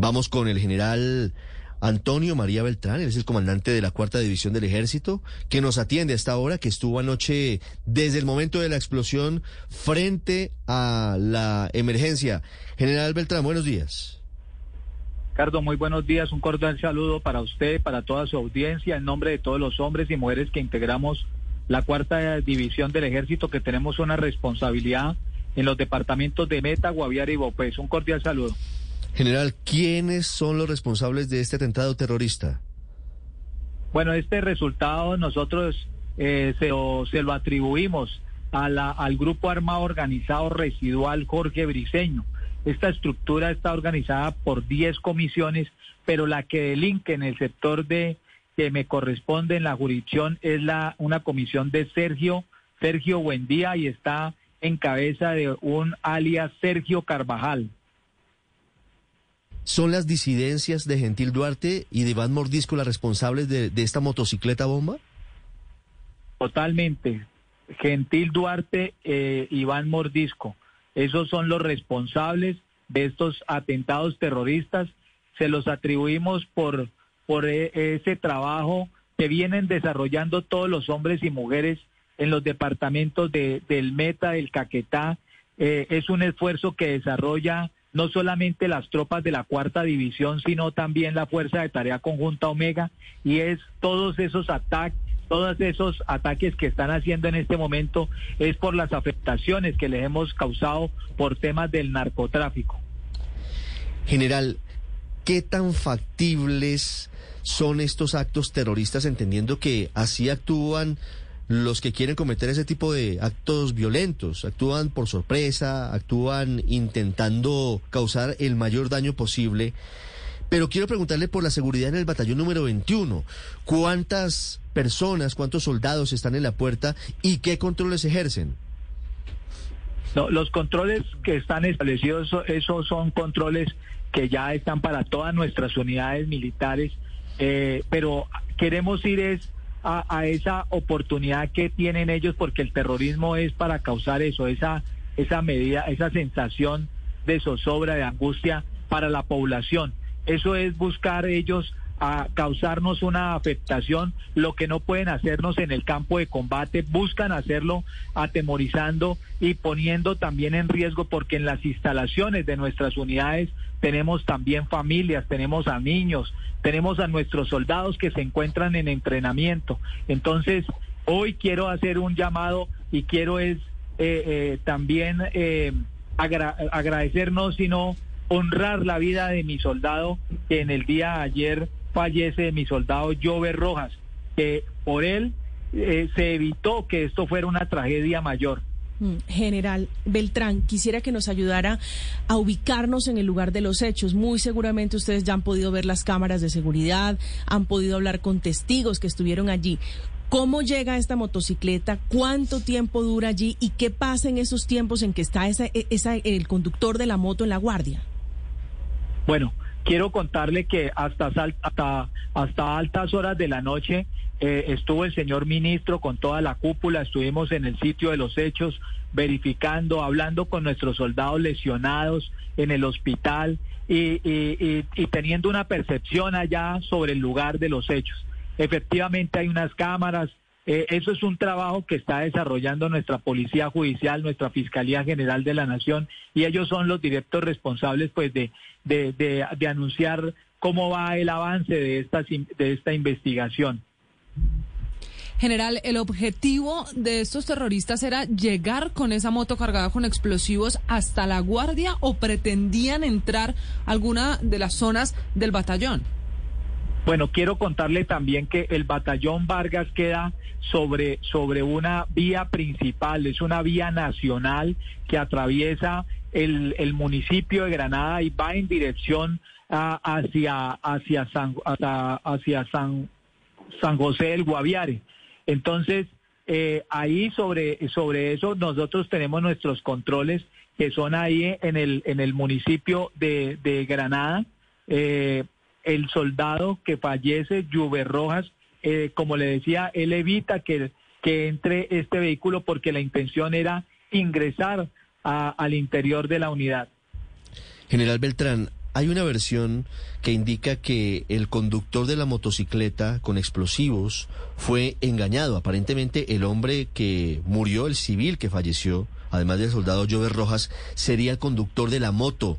Vamos con el general Antonio María Beltrán, él es el comandante de la cuarta división del ejército, que nos atiende a esta hora, que estuvo anoche desde el momento de la explosión frente a la emergencia. General Beltrán, buenos días. Ricardo, muy buenos días. Un cordial saludo para usted, para toda su audiencia, en nombre de todos los hombres y mujeres que integramos la cuarta división del ejército, que tenemos una responsabilidad en los departamentos de Meta, Guaviare y Bopés. Un cordial saludo. General, ¿quiénes son los responsables de este atentado terrorista? Bueno, este resultado nosotros eh, se, lo, atribuimos a la, al grupo armado organizado residual Jorge Briceño. Esta estructura está organizada por 10 comisiones, pero la que delinque en el sector de que me corresponde en la jurisdicción es la una comisión de Sergio Sergio Buendía y está en cabeza de un alias Sergio Carvajal. ¿Son las disidencias de Gentil Duarte y de Iván Mordisco las responsables de, esta motocicleta bomba? Totalmente. Gentil Duarte, eh, Iván Mordisco. Esos son los responsables de estos atentados terroristas. Se los atribuimos por, por e, ese trabajo que vienen desarrollando todos los hombres y mujeres en los departamentos de, del Meta, del Caquetá. Eh, es un esfuerzo que desarrolla no solamente las tropas de la cuarta división, sino también la Fuerza de Tarea Conjunta Omega, y es todos esos ataques, todos esos ataques que están haciendo en este momento es por las afectaciones que les hemos causado por temas del narcotráfico. General, ¿qué tan factibles son estos actos terroristas entendiendo que así actúan los que quieren cometer ese tipo de actos violentos. Actúan por sorpresa, actúan intentando causar el mayor daño posible. Pero quiero preguntarle por la seguridad en el batallón número 21. ¿Cuántas personas, cuántos soldados están en la puerta y qué controles ejercen? No, los controles que están establecidos, esos son controles que ya están para todas nuestras unidades militares, eh, pero queremos ir es a, esa oportunidad que tienen ellos, porque el terrorismo es para causar eso, esa, esa medida, esa sensación de zozobra, de angustia para la población. Eso es buscar ellos a causarnos una afectación, lo que no pueden hacernos en el campo de combate, buscan hacerlo atemorizando y poniendo también en riesgo, porque en las instalaciones de nuestras unidades tenemos también familias, tenemos a niños, tenemos a nuestros soldados que se encuentran en entrenamiento. Entonces, hoy quiero hacer un llamado y quiero es eh, eh, también eh, agradecernos, sino honrar la vida de mi soldado que en el día de ayer fallece mi soldado Jover Rojas, que por él eh, se evitó que esto fuera una tragedia mayor. Mm, General Beltrán, quisiera que nos ayudara a ubicarnos en el lugar de los hechos. Muy seguramente ustedes ya han podido ver las cámaras de seguridad, han podido hablar con testigos que estuvieron allí. ¿Cómo llega esta motocicleta? ¿Cuánto tiempo dura allí? ¿Y qué pasa en esos tiempos en que está esa, esa, el conductor de la moto en la guardia? Bueno, quiero contarle que hasta, hasta altas horas de la noche eh, estuvo el señor ministro con toda la cúpula, estuvimos en el sitio de los hechos, verificando, hablando con nuestros soldados lesionados en el hospital y, teniendo una percepción allá sobre el lugar de los hechos. Efectivamente hay unas cámaras, eh, eso es un trabajo que está desarrollando nuestra Policía Judicial, nuestra Fiscalía General de la Nación, y ellos son los directos responsables pues de, de, de, anunciar cómo va el avance de esta, de esta investigación. General, ¿el objetivo de estos terroristas era llegar con esa moto cargada con explosivos hasta la guardia o pretendían entrar a alguna de las zonas del batallón? Bueno, quiero contarle también que el batallón Vargas queda sobre, sobre una vía principal, es una vía nacional que atraviesa el, municipio de Granada y va en dirección hacia, hacia, San, hacia, San, San José del Guaviare. Entonces, eh, ahí sobre, sobre eso nosotros tenemos nuestros controles que son ahí en el, en el municipio de, Granada. Eh, el soldado que fallece, Lluve Rojas, eh, como le decía, él evita que, que entre este vehículo porque la intención era ingresar al interior de la unidad. General Beltrán, hay una versión que indica que el conductor de la motocicleta con explosivos fue engañado. Aparentemente el hombre que murió, el civil que falleció, además del soldado Jover Rojas, sería el conductor de la moto.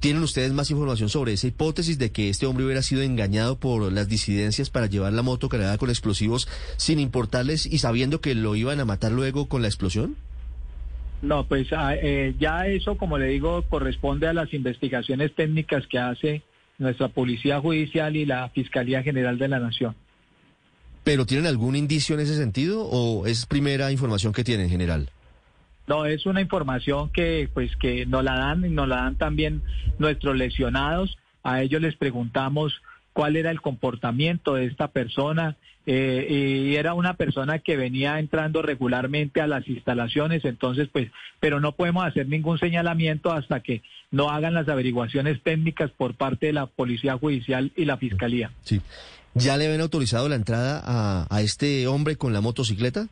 ¿Tienen ustedes más información sobre esa hipótesis de que este hombre hubiera sido engañado por las disidencias para llevar la moto cargada con explosivos sin importarles y sabiendo que lo iban a matar luego con la explosión? No, pues ah, eh, ya eso, como le digo, corresponde a las investigaciones técnicas que hace nuestra Policía Judicial y la Fiscalía General de la Nación. ¿Pero tienen algún indicio en ese sentido o es primera información que tienen, general? No, es una información que pues que nos la dan y nos la dan también nuestros lesionados. A ellos les preguntamos cuál era el comportamiento de esta persona eh, y era una persona que venía entrando regularmente a las instalaciones, entonces pues, pero no podemos hacer ningún señalamiento hasta que no hagan las averiguaciones técnicas por parte de la Policía Judicial y la Fiscalía. Sí. ¿Ya le habían autorizado la entrada a, a este hombre con la motocicleta?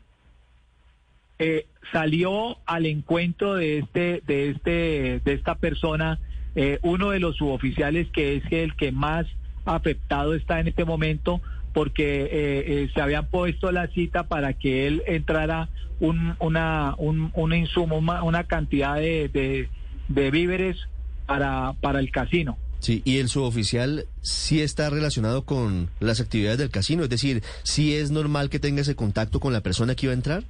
Eh, salió al encuentro de este, de este, de esta persona, eh, uno de los suboficiales que es el que más afectado está en este momento, porque eh, se habían puesto la cita para que él entrara un, una, un, un insumo, una, cantidad de, de, víveres para, para el casino. Sí, y el suboficial sí está relacionado con las actividades del casino, es decir, sí es normal que tenga ese contacto con la persona que iba a entrar.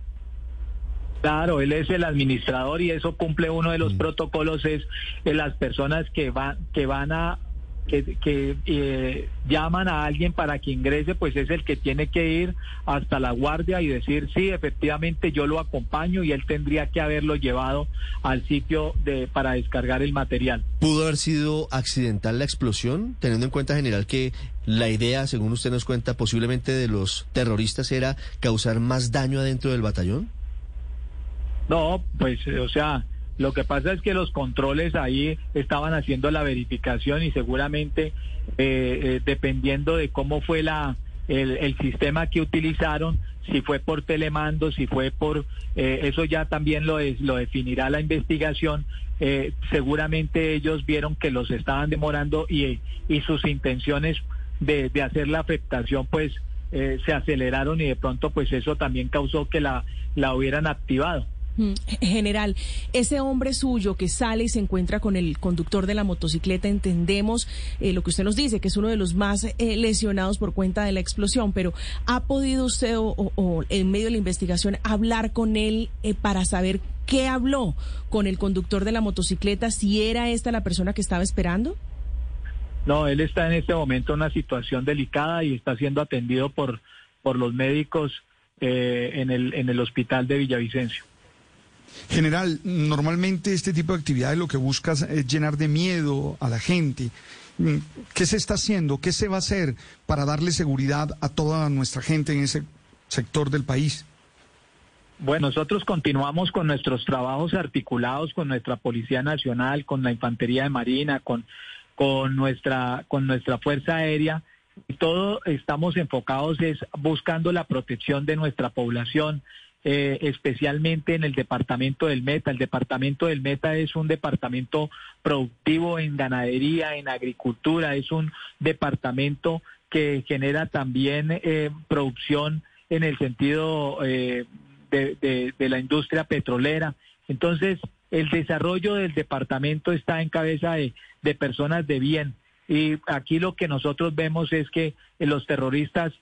Claro, él es el administrador y eso cumple uno de los mm. protocolos es eh, las personas que van que van a que, eh, llaman a alguien para que ingrese, pues es el que tiene que ir hasta la guardia y decir, sí, efectivamente yo lo acompaño y él tendría que haberlo llevado al sitio de, para descargar el material. ¿Pudo haber sido accidental la explosión, teniendo en cuenta, general, que la idea, según usted nos cuenta, posiblemente de los terroristas era causar más daño adentro del batallón? No, pues, o sea, lo que pasa es que los controles ahí estaban haciendo la verificación y seguramente, eh, eh, dependiendo de cómo fue la el, sistema que utilizaron, si fue por telemando, si fue por eh, eso ya también lo lo definirá la investigación. seguramente ellos vieron que los estaban demorando y, y sus intenciones de, de hacer la afectación, pues se aceleraron y de pronto, pues eso también causó que la la hubieran activado. General, ese hombre suyo que sale y se encuentra con el conductor de la motocicleta, entendemos eh, lo que usted nos dice, que es uno de los más eh, lesionados por cuenta de la explosión, pero ¿ha podido usted o, en medio de la investigación hablar con él eh, para saber qué habló con el conductor de la motocicleta, si era esta la persona que estaba esperando? No, él está en este momento en una situación delicada y está siendo atendido por, por los médicos en, el, en el hospital de Villavicencio. General, normalmente este tipo de actividades lo que busca es llenar de miedo a la gente. Mm, ¿Qué se está haciendo? ¿Qué se va a hacer para darle seguridad a toda nuestra gente en ese sector del país? Bueno, nosotros continuamos con nuestros trabajos articulados con nuestra Policía Nacional, con la Infantería de Marina, con, con, nuestra, con nuestra Fuerza Aérea. Y todo estamos enfocados es buscando la protección de nuestra población, eh, especialmente en el departamento del Meta. El departamento del Meta es un departamento productivo en ganadería, en agricultura, es un departamento que genera también eh, producción en el sentido eh, de, la industria petrolera. Entonces, el desarrollo del departamento está en cabeza de, de personas de bien. Y aquí lo que nosotros vemos es que los terroristas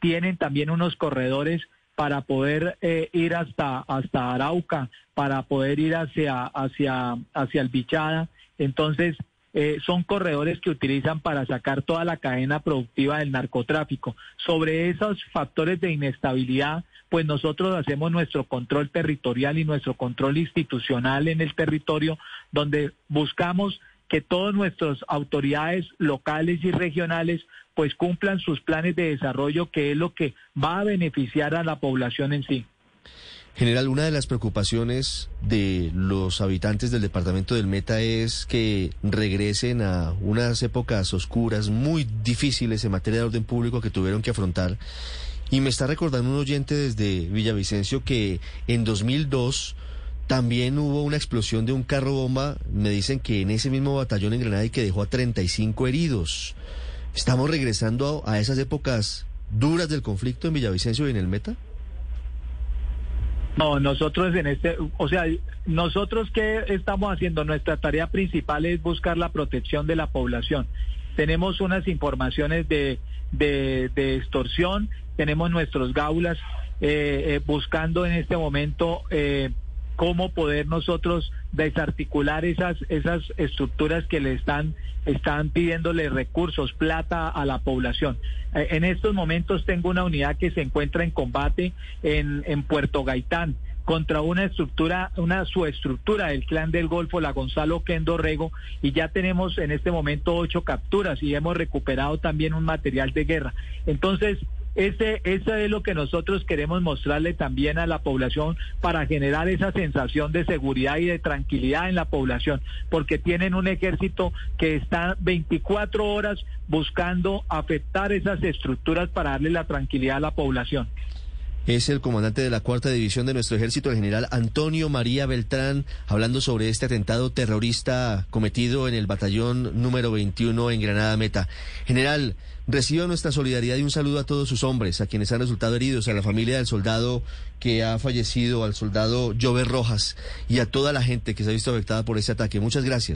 tienen también unos corredores para poder eh, ir hasta, hasta Arauca, para poder ir hacia, hacia, hacia el Bichada. Entonces, eh, son corredores que utilizan para sacar toda la cadena productiva del narcotráfico. Sobre esos factores de inestabilidad, pues nosotros hacemos nuestro control territorial y nuestro control institucional en el territorio, donde buscamos que todas nuestras autoridades locales y regionales pues cumplan sus planes de desarrollo, que es lo que va a beneficiar a la población en sí. General, una de las preocupaciones de los habitantes del departamento del Meta es que regresen a unas épocas oscuras muy difíciles en materia de orden público que tuvieron que afrontar. Y me está recordando un oyente desde Villavicencio que en 2002 también hubo una explosión de un carro bomba, me dicen que en ese mismo batallón en Granada y que dejó a 35 heridos. ¿Estamos regresando a esas épocas duras del conflicto en Villavicencio y en el Meta? No, nosotros en este, o sea, nosotros qué estamos haciendo? Nuestra tarea principal es buscar la protección de la población. Tenemos unas informaciones de, de, extorsión, tenemos nuestros gaulas eh, eh, buscando en este momento eh, cómo poder nosotros desarticular esas esas estructuras que le están están pidiéndole recursos, plata a la población. Eh, en estos momentos tengo una unidad que se encuentra en combate en, en Puerto Gaitán contra una estructura, una subestructura del clan del Golfo, la Gonzalo Kendo Rego, y ya tenemos en este momento ocho capturas y hemos recuperado también un material de guerra. Entonces, ese, eso es lo que nosotros queremos mostrarle también a la población para generar esa sensación de seguridad y de tranquilidad en la población, porque tienen un ejército que está 24 horas buscando afectar esas estructuras para darle la tranquilidad a la población es el comandante de la cuarta división de nuestro ejército, el general Antonio María Beltrán, hablando sobre este atentado terrorista cometido en el batallón número 21 en Granada Meta. General, reciba nuestra solidaridad y un saludo a todos sus hombres, a quienes han resultado heridos, a la familia del soldado que ha fallecido, al soldado Jover Rojas y a toda la gente que se ha visto afectada por ese ataque. Muchas gracias.